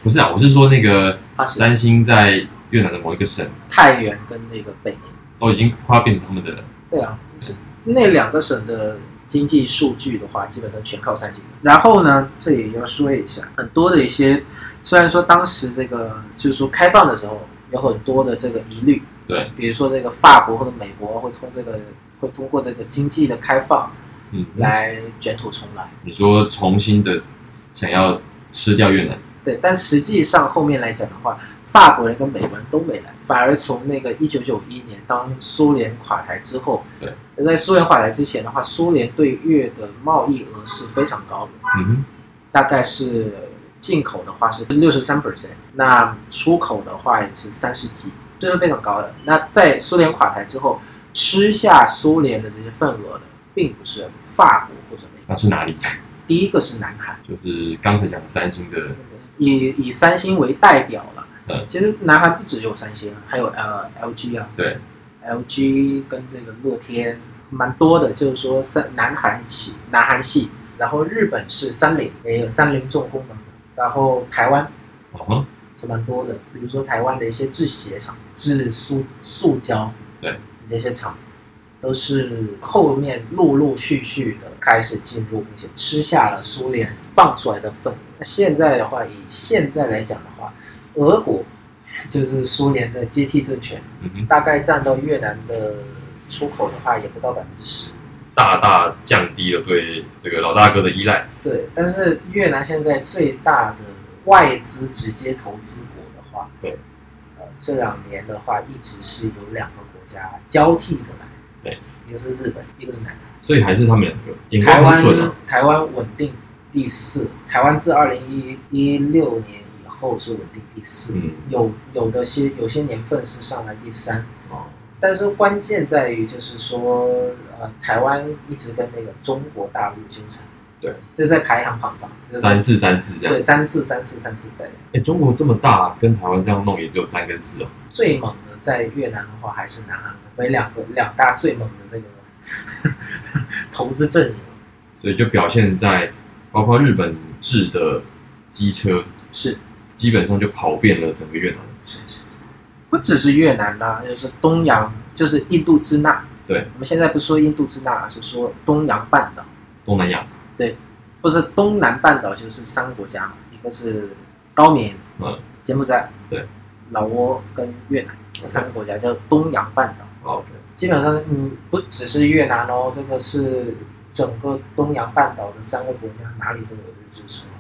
不是啊，我是说那个三星在越南的某一个省太原跟那个北宁。都已经快要变成他们的了。对啊，是那两个省的经济数据的话，基本上全靠三星。然后呢，这也要说一下，很多的一些，虽然说当时这个就是说开放的时候有很多的这个疑虑，对，比如说这个法国或者美国会通这个会通过这个经济的开放嗯，来卷土重来。你说重新的想要吃掉越南，对，但实际上后面来讲的话，法国人跟美国人都没来，反而从那个一九九一年当苏联垮台之后，对，在苏联垮台之前的话，苏联对越的贸易额是非常高的，嗯，大概是进口的话是六十三 percent，那出口的话也是三十几，这是非常高的。那在苏联垮台之后，吃下苏联的这些份额的，并不是法国或者美国，那是哪里？第一个是南韩。就是刚才讲的三星的，以以三星为代表了。嗯其实南韩不只有三星，还有呃 LG 啊对，，LG 跟这个乐天蛮多的，就是说三南韩系南韩系，然后日本是三菱，也有三菱重工等等，然后台湾是蛮多的，比如说台湾的一些制鞋厂、制塑塑胶，对这些厂。都是后面陆陆续续的开始进入，并且吃下了苏联放出来的份额。那现在的话，以现在来讲的话，俄国就是苏联的接替政权，嗯哼，大概占到越南的出口的话，也不到百分之十。大大降低了对这个老大哥的依赖。对，但是越南现在最大的外资直接投资国的话，对，呃，这两年的话，一直是有两个国家交替着来，对，一个是日本，一个是南韩。所以还是他们两个台湾。台湾稳定第四，台湾自二零一一六年以后是稳定第四，嗯，有有的些有些年份是上来第三，哦，但是关键在于就是说，呃，台湾一直跟那个中国大陆纠缠，对，就是在排行榜上，就是三四三四这样。对。三四三四三四在。哎，中国这么大，跟台湾这样弄也只有三跟四哦。最猛的在越南的话还是南韩为两个两大最猛的这个 投资阵营。所以就表现在包括日本制的机车，是基本上就跑遍了整个越南。是是是，不只是越南啦，就是东洋，就是印度支那。对，我们现在不说印度支那，是说东洋半岛，东南亚，对不是东南半岛，就是三个国家嘛，一个是高棉、嗯，柬埔寨、对，老挝跟越南这三个国家叫东洋半岛。好，OK，基本上，嗯，不只是越南哦，这个是整个东洋半岛的三个国家，哪里都有日支持，嗯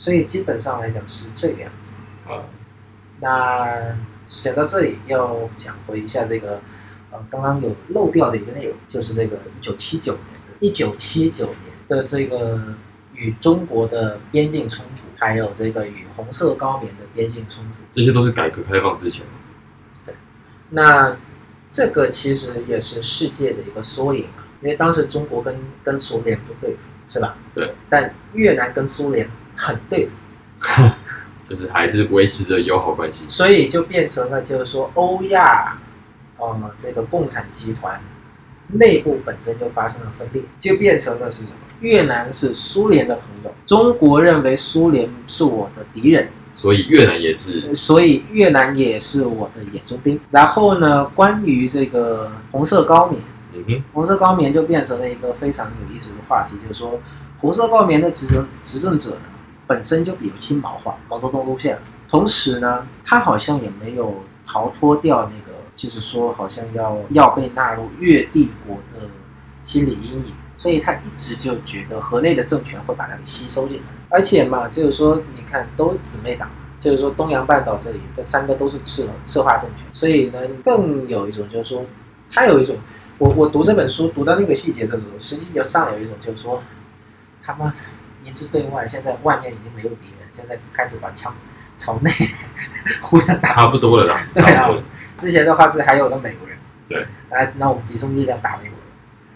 所以基本上来讲是这个样子。啊，那讲到这里，要讲回一下这个，呃，刚刚有漏掉的一个内容，就是这个一九七九年的，一九七九年的这个与中国的边境冲突，还有这个与红色高棉的边境冲突。这些都是改革开放之前对。那这个其实也是世界的一个缩影啊，因为当时中国跟跟苏联不对付，是吧？对。但越南跟苏联很对付，就是还是维持着友好关系。所以就变成了就是说欧亚，呃，这个共产集团内部本身就发生了分裂，就变成了是什么？越南是苏联的朋友，中国认为苏联是我的敌人，所以越南也是，所以越南也是我的眼中钉。然后呢，关于这个红色高棉。嗯哼，红色高棉就变成了一个非常有意思的话题，就是说，红色高棉的执政执政者呢，本身就比较亲毛化，毛泽东路线，同时呢，他好像也没有逃脱掉那个，就是说，好像要要被纳入越帝国的心理阴影，所以他一直就觉得河内的政权会把它给吸收进来，而且嘛，就是说，你看都姊妹党。就是说，东洋半岛这里这三个都是赤赤化政权，所以呢，更有一种就是说，他有一种我我读这本书读到那个细节的时候，实际就上有一种就是说，他妈一致对外，现在外面已经没有敌人，现在开始把枪朝内互相打。差不多了啦，对啊。之前的话是还有个美国人，对，来，那我们集中力量打美国人，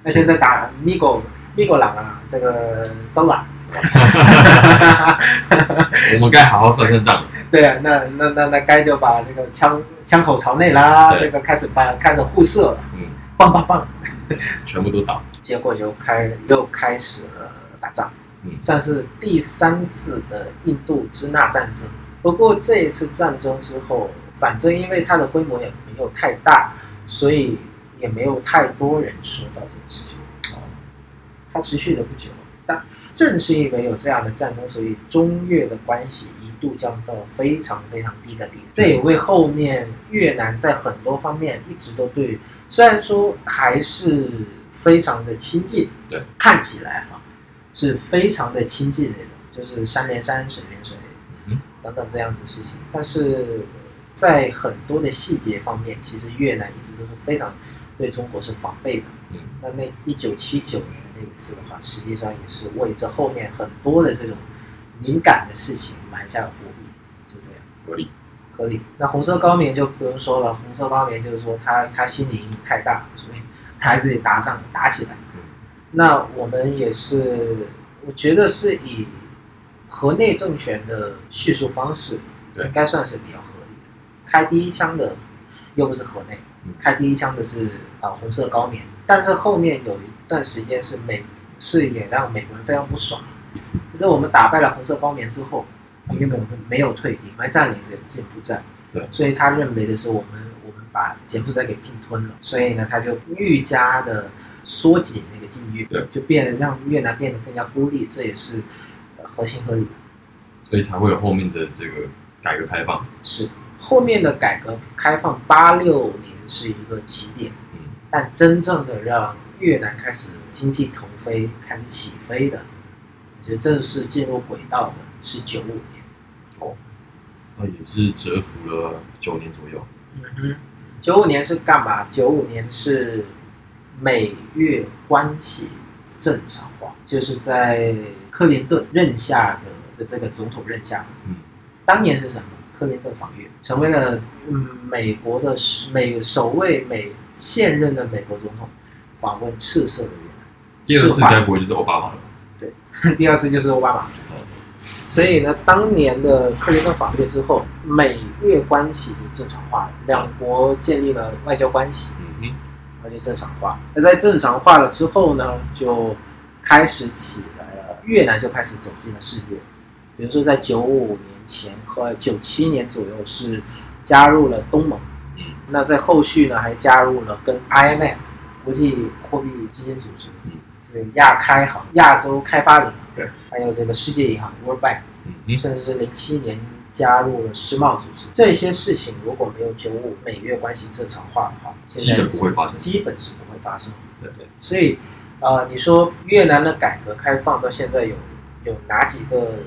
那现在打米狗米狗狼啊，这个糟了。我们该好好算算账了。对啊，那那那那该就把这个枪枪口朝内啦，这个开始把开始互射了，嗯，棒棒棒。全部都倒。结果就开又开始了打仗，嗯算是第三次的印度支那战争。不过这一次战争之后，反正因为它的规模也没有太大，所以也没有太多人说到这个事情。哦，它持续的不久，但正是因为有这样的战争，所以中越的关系一度降到非常非常低的点。这也为后面越南在很多方面一直都对，虽然说还是非常的亲近，对，看起来哈是非常的亲近的，就是山连山，水连水，嗯等等这样的事情。但是在很多的细节方面，其实越南一直都是非常对中国是防备的。嗯，那那一九七九年那一次的话，实际上也是为这后面很多的这种敏感的事情埋下了伏笔，就这样。合理。合理。那红色高棉就不用说了，红色高棉就是说他他心理阴影太大，所以他还是得打仗打起来。嗯那我们也是，我觉得是以河内政权的叙述方式，对应该算是比较合理的。开第一枪的又不是河内嗯，开第一枪的是啊、红色高棉，但是后面有一段时间是美是也让美国人非常不爽，就是我们打败了红色高棉之后，因为我们没有退兵，还占领着柬埔寨，对。所以他认为的是我们我们把柬埔寨给并吞了，所以呢他就愈加的缩紧那个境遇，对，就变让越南变得更加孤立，这也是呃合情合理的。所以才会有后面的这个改革开放。是后面的改革开放，八六年是一个起点，嗯，但真正的让越南开始经济腾飞、开始起飞的，其实正式进入轨道的是九五年。哦那也是蛰伏了九年左右。嗯哼，九五年是干嘛？九五年是美越关系正常化，就是在克林顿任下的的这个总统任下，嗯，当年是什么？克林顿访越，成为了嗯美国的美首位美现任的美国总统访问赤色的越南。第二次该不会就是奥巴马了吧？对，第二次就是奥巴马。所以呢，当年的克林顿访越之后，美越关系就正常化了，两国建立了外交关系，那就正常化。那在正常化了之后呢，就开始起来了，越南就开始走进了世界。比如说，在九五年前和九七年左右是加入了东盟，嗯，那在后续呢还加入了跟 IMF 国际货币基金组织，嗯，这个亚开行、亚洲开发银行。对，还有这个世界银行 World Bank，嗯，甚至是零七年加入了世贸组织，这些事情如果没有九五美越关系正常化的话，基本不会发生，基本是不会发生。对对，所以，呃，你说越南的改革开放到现在有有哪几个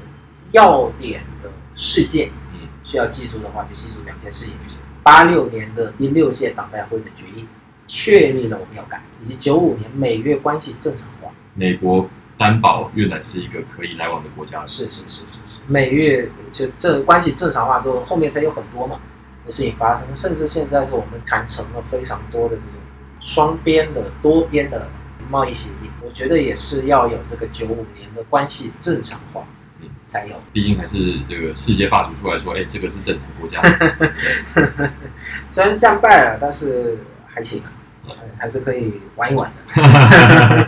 要点的事件？嗯，需要记住的话，就记住两件事情就行。八六年的第六届党代会的决议确立了我们要改，以及九五年美越关系正常化，美国。担保越南是一个可以来往的国家，是是是是是，美越就这关系正常化之后，后面才有很多嘛的事情发生，甚至现在是我们谈成了非常多的这种双边的、多边的贸易协定，我觉得也是要有这个九五年的关系正常化，嗯，才有。毕竟还是这个世界霸主出来说，哎，这个是正常国家，虽然战败了，但是还行，还是可以玩一玩的。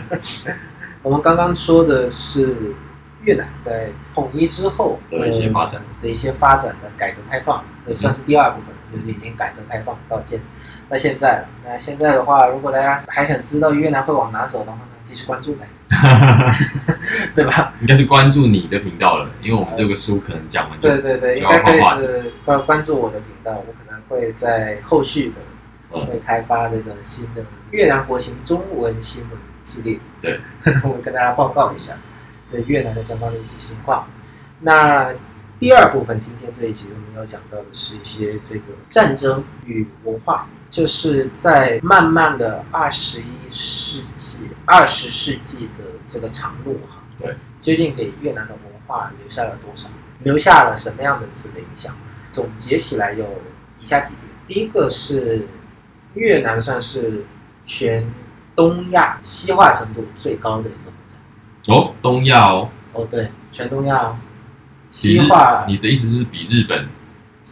我们刚刚说的是越南在统一之后的一些发展的一些发展的改革开放，这算是第二部分，就是已经改革开放到现那现在了。那现在的话，如果大家还想知道越南会往哪走的话，呢继续关注呗，对吧？应该是关注你的频道了，因为我们这个书可能讲完，对对对，应该可以是关关注我的频道，我可能会在后续的会开发这个新的越南国情中文新闻。系列，对，我跟大家报告一下在越南的相关的一些情况。那第二部分，今天这一集我们要讲到的是一些这个战争与文化，就是在慢慢的二十一世纪、二十世纪的这个长路哈，对，究竟给越南的文化留下了多少，留下了什么样的词的影响？总结起来有以下几点：第一个是越南算是全。东亚西化程度最高的一个哦，东亚哦，哦对，全东亚哦，西化。你的意思是比日本？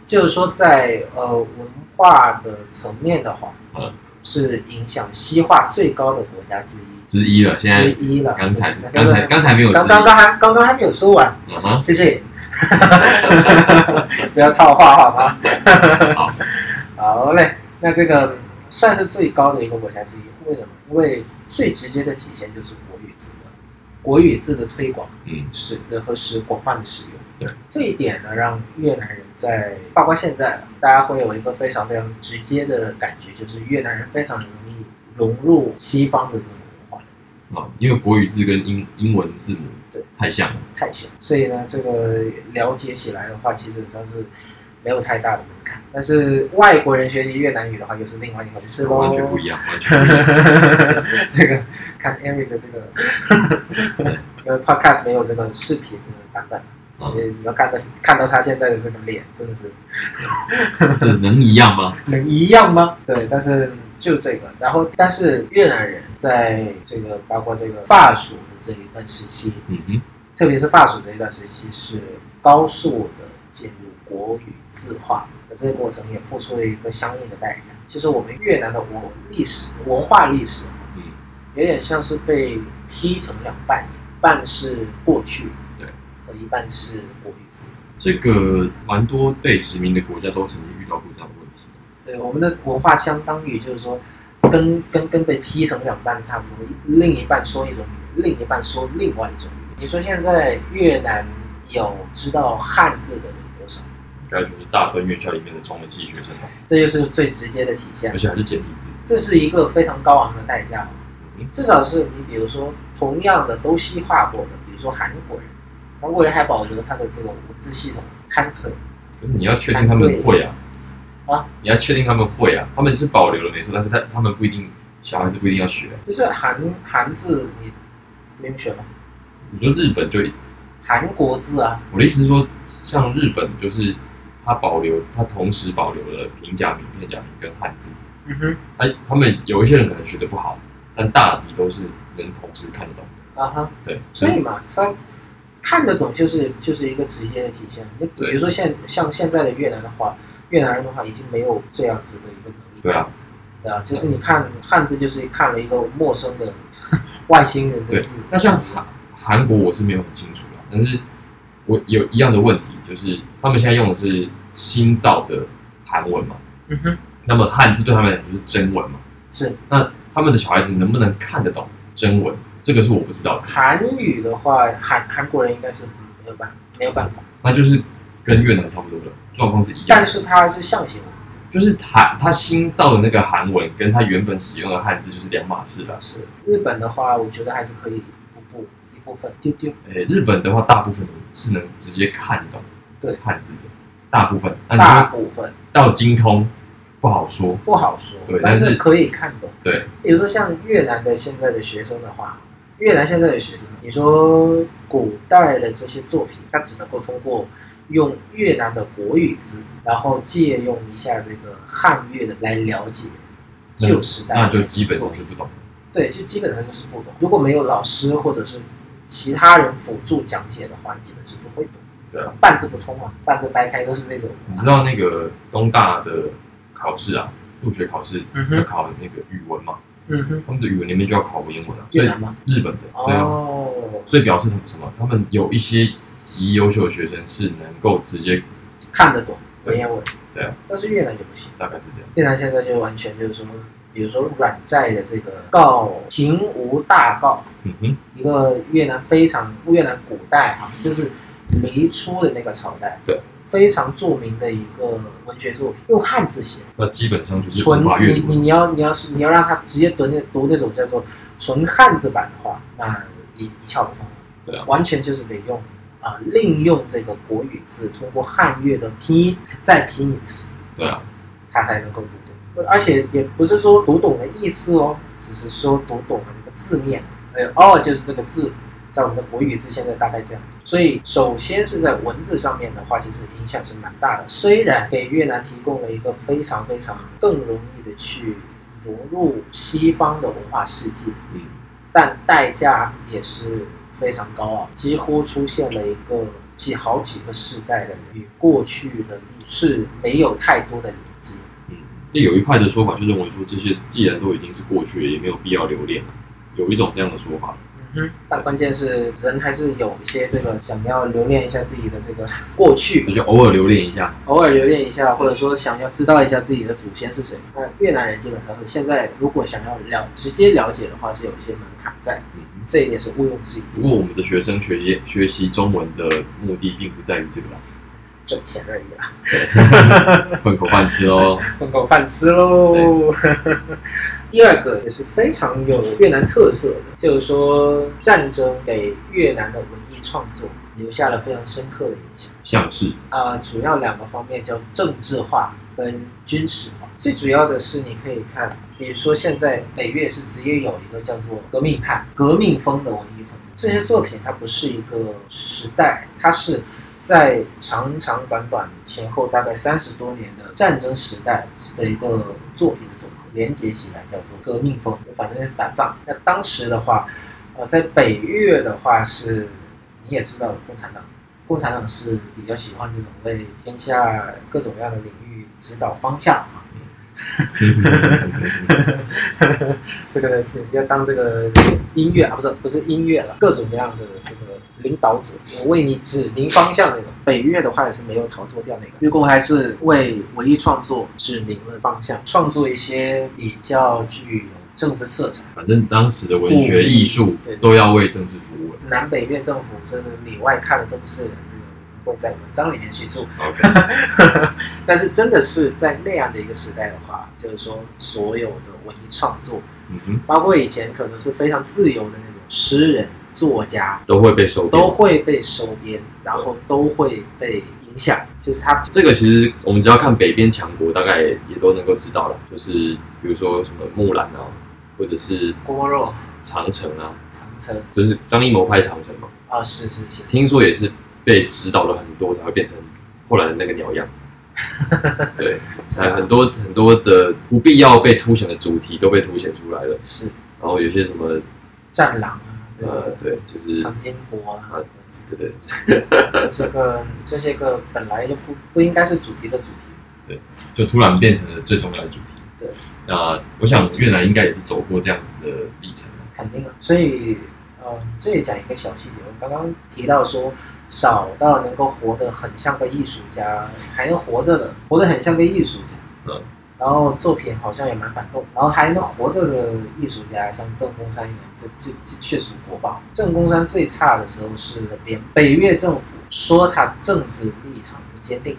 就是说，在呃文化的层面的话，嗯，是影响西化最高的国家之一之一了。现在之一了。刚才刚才刚才没有，刚刚刚还刚刚还没有说完。嗯哼，谢谢。不要套话好吗？好，好嘞。那这个算是最高的一个国家之一。为什么？因为最直接的体现就是国语字的，国语字的推广，嗯，是的和使广泛的使用。对这一点呢，让越南人在包括现在，大家会有一个非常非常直接的感觉，就是越南人非常容易融入西方的这种文化。啊，因为国语字跟英英文字母对太像了，太像，所以呢，这个了解起来的话，其实上是。没有太大的但是外国人学习越南语的话，又是另外一回事喽。完全不一样，完全不一样。这个看 Eric 的这个，因 为 Podcast 没有这个视频的版本，所以你要看到看到他现在的这个脸，真的是，这能一样吗？能一样吗？对，但是就这个，然后但是越南人在这个包括这个法属的这一段时期，嗯哼，特别是法属这一段时期是高速的进入。国语字化的这个过程也付出了一个相应的代价，就是我们越南的文历史、文化历史，嗯，有点像是被劈成两半，一半是过去，对，和一半是国语字。这个蛮多被殖民的国家都曾经遇到过这样的问题。对，我们的文化相当于就是说，跟跟跟被劈成两半差不多，另一半说一种语，另一半说另外一种语。你说现在越南有知道汉字的？该就是大专院校里面的中文系学生吧，这就是最直接的体现，而且还是简体字，这是一个非常高昂的代价。至少是你比如说同样的都西化过的，比如说韩国人，韩国人还保留他的这个文字系统汉可，可是你要确定他们会啊，啊，你要确定他们会啊，他们是保留了没错，但是他他们不一定小孩子不一定要学，就是韩韩字你不用学吗？你说日本就韩国字啊？我的意思是说，像日本就是。它保留，它同时保留了平假名、片假名跟汉字。嗯哼，他他们有一些人可能学的不好，但大抵都是能同时看得懂的。啊哈，对，所以嘛，他看得懂就是就是一个职业的体现。你比如说现像现在的越南的话，越南人的话已经没有这样子的一个能力。对啊，对啊，就是你看汉字，就是看了一个陌生的 外星人的字。。那像韩韩国我是没有很清楚了，但是我有一样的问题，就是他们现在用的是新造的韩文嘛，嗯哼，那么汉字对他们来讲就是真文嘛，是那他们的小孩子能不能看得懂真文？这个是我不知道的，韩语的话，韩韩国人应该是没有办没有办法，那就是跟越南差不多的状况是一样的。但是它是象形文字，就是韩他新造的那个韩文跟他原本使用的汉字就是两码事了。是日本的话，我觉得还是可以一步步一部分丢丢。诶，日本的话，大部分是能直接看懂对汉字的，大部分。那大部分到精通不好说，不好说对，但是可以看懂。对，比如说像越南的现在的学生的话，越南现在的学生，你说古代的这些作品，它只能够通过用越南的国语字，然后借用一下这个汉乐的来了解旧时代的那就基本作品上是不懂。对，就基本上就是不懂。如果没有老师或者是其他人辅助讲解的话，你基本是不会懂。对啊，半字不通啊，半字掰开都是那种。你知道那个东大的考试啊，入学考试嗯哼，要考那个语文嘛，嗯哼，他们的语文里面就要考文言文啊，所以越南吗？日本的对啊，哦，所以表示什么什么？他们有一些极优秀的学生是能够直接，看得懂文言文。对啊，但是越南就不行。大概是这样。越南现在就完全就是说，比如说软债的这个告平吴大告，嗯哼，一个越南非常越南古代哈、就是黎初的那个朝代，对，非常著名的一个文学作品，用汉字写，那基本上就是纯你你。你要你要是你要让他直接读那读那种叫做纯汉字版的话，那一一窍不通，对啊，完全就是得用啊、另用这个国语字，通过汉乐的拼音再拼一次。对啊，他才能够读懂，而且也不是说读懂了意思哦，只是说读懂了那个字面，呃，哦，就是这个字，在我们的国语字现在大概这样。所以，首先是在文字上面的话，其实影响是蛮大的。虽然给越南提供了一个非常非常更容易的去融入西方的文化世界，嗯，但代价也是非常高昂，几乎出现了一个几好几个世代的人与过去的历是没有太多的连接。嗯，那有一派的说法就认为说，这些既然都已经是过去了，也没有必要留恋了。有一种这样的说法。但关键是人还是有一些这个想要留恋一下自己的这个 过去，这就偶尔留恋一下。偶尔留恋一下，或者说想要知道一下自己的祖先是谁。那越南人基本上是现在如果想要了直接了解的话，是有一些门槛在，嗯，这一点是毋庸置疑，不过我们的学生学习学习中文的目的并不在于这个啦，挣钱而已啦，混口饭吃喽。混口饭吃喽。第二个也是非常有越南特色的，就是说战争给越南的文艺创作留下了非常深刻的影响。像是啊、主要两个方面叫政治化跟军事化。最主要的是，你可以看，比如说现在北越是直接有一个叫做革命派、革命风的文艺创作，这些作品它不是一个时代，它是在长长短短前后大概三十多年的战争时代的一个作品的总和，连接起来叫做革命风，反正就是打仗。那当时的话，呃，在北越的话是，你也知道共产党。共产党是比较喜欢这种为天下各种各样的领域指导方向啊。这个要当这个音乐啊，不是不是音乐了，各种各样的这个领导者，我为你指明方向那种。北越的话也是没有逃脱掉那个，越共还是为文艺创作指明了方向，创作一些比较具有政治色彩。反正当时的文学艺术对都要为政治服务了。南北越政府就是里外看的都不是人，这个会在文章里面去做。但是真的是在那样的一个时代的话，就是说所有的文艺创作，嗯哼，包括以前可能是非常自由的那种诗人、作家，都会被收编都会被收编，然后都会被影响。就是他这个其实我们只要看北边强国，大概也都能够知道了。就是比如说什么木兰啊，或者是郭沫若、长城啊，长城就是张艺谋拍长城嘛，啊，是是是，听说也是被指导了很多才会变成后来的那个鸟样。对，还很多很多的不必要被凸显的主题都被凸显出来了。是然后有些什么战狼呃个，对，就是长津湖啊，啊，对对对，这些个这些个本来就不不应该是主题的主题。对就突然变成了最重要的主题。对，那我想越南应该也是走过这样子的历程。肯定啊，所以，呃，这里讲一个小细节，我刚刚提到说，少到能够活得很像个艺术家，还能活着的，活得很像个艺术家，嗯，然后作品好像也蛮反动，然后还能活着的艺术家，像郑公山一样，这这这确实国宝。郑公山最差的时候是连北越政府说他政治立场不坚定。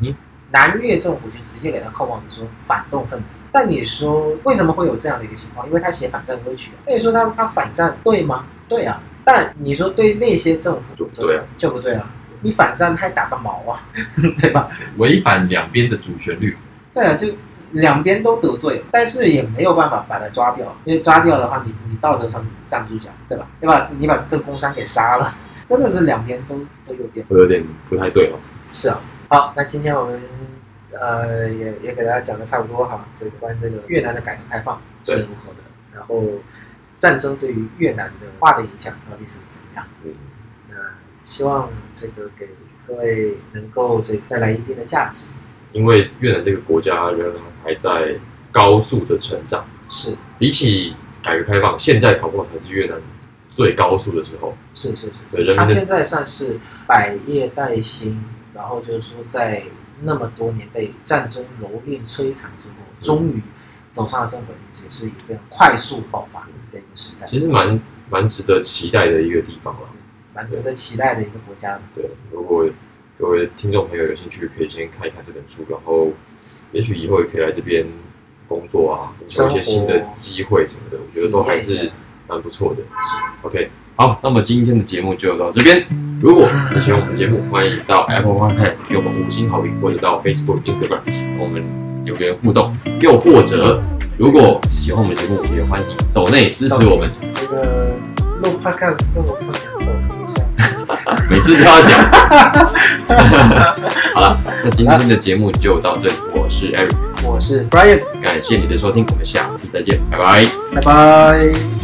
嗯，南越政府就直接给他扣帽子说反动分子。但你说为什么会有这样的一个情况？因为他写反战歌曲。那你说他他反战对吗？对啊。但你说对那些政府就不对啊，就不对啊。你反战还打个毛啊，对吧？违反两边的主旋律。对啊，就两边都得罪，但是也没有办法把他抓掉，因为抓掉的话，你你道德上站不住脚，对吧？你把你把郑公山给杀了，真的是两边都都有点。我有点不太对哦。是啊，好，那今天我们呃也也给大家讲的差不多哈，这个关于这个越南的改革开放是如何的，然后战争对于越南的化的影响到底是怎么样？嗯，那希望这个给各位能够这带来一定的价值。因为越南这个国家仍然还在高速的成长，是比起改革开放，现在搞不好才是越南最高速的时候。是是是，对人民的现在算是百业待兴，然后就是说在那么多年被战争蹂躏摧残之后，终于走上了正轨，并且是一个快速爆发的一个时代，其实蛮蛮值得期待的一个地方了。蛮值得期待的一个国家。对，如果各位听众朋友有兴趣，可以先看一看这本书，然后也许以后也可以来这边工作啊，有一些新的机会什么的，我觉得都还是蛮不错的。是 OK，好，那么今天的节目就到这边。如果你喜欢我们的节目，欢迎到 Apple Podcast 给我们五星好评，或者到 Facebook、Instagram 跟我们留言互动。又或者，如果喜欢我们的节目，也欢迎抖内支持我们。这个录 podcast 这么困难，走一下。每次都要讲。好了，那今天的节目就到这里，我是 Eric，我是 Brian，感谢你的收听，我们下次再见，拜拜。拜拜。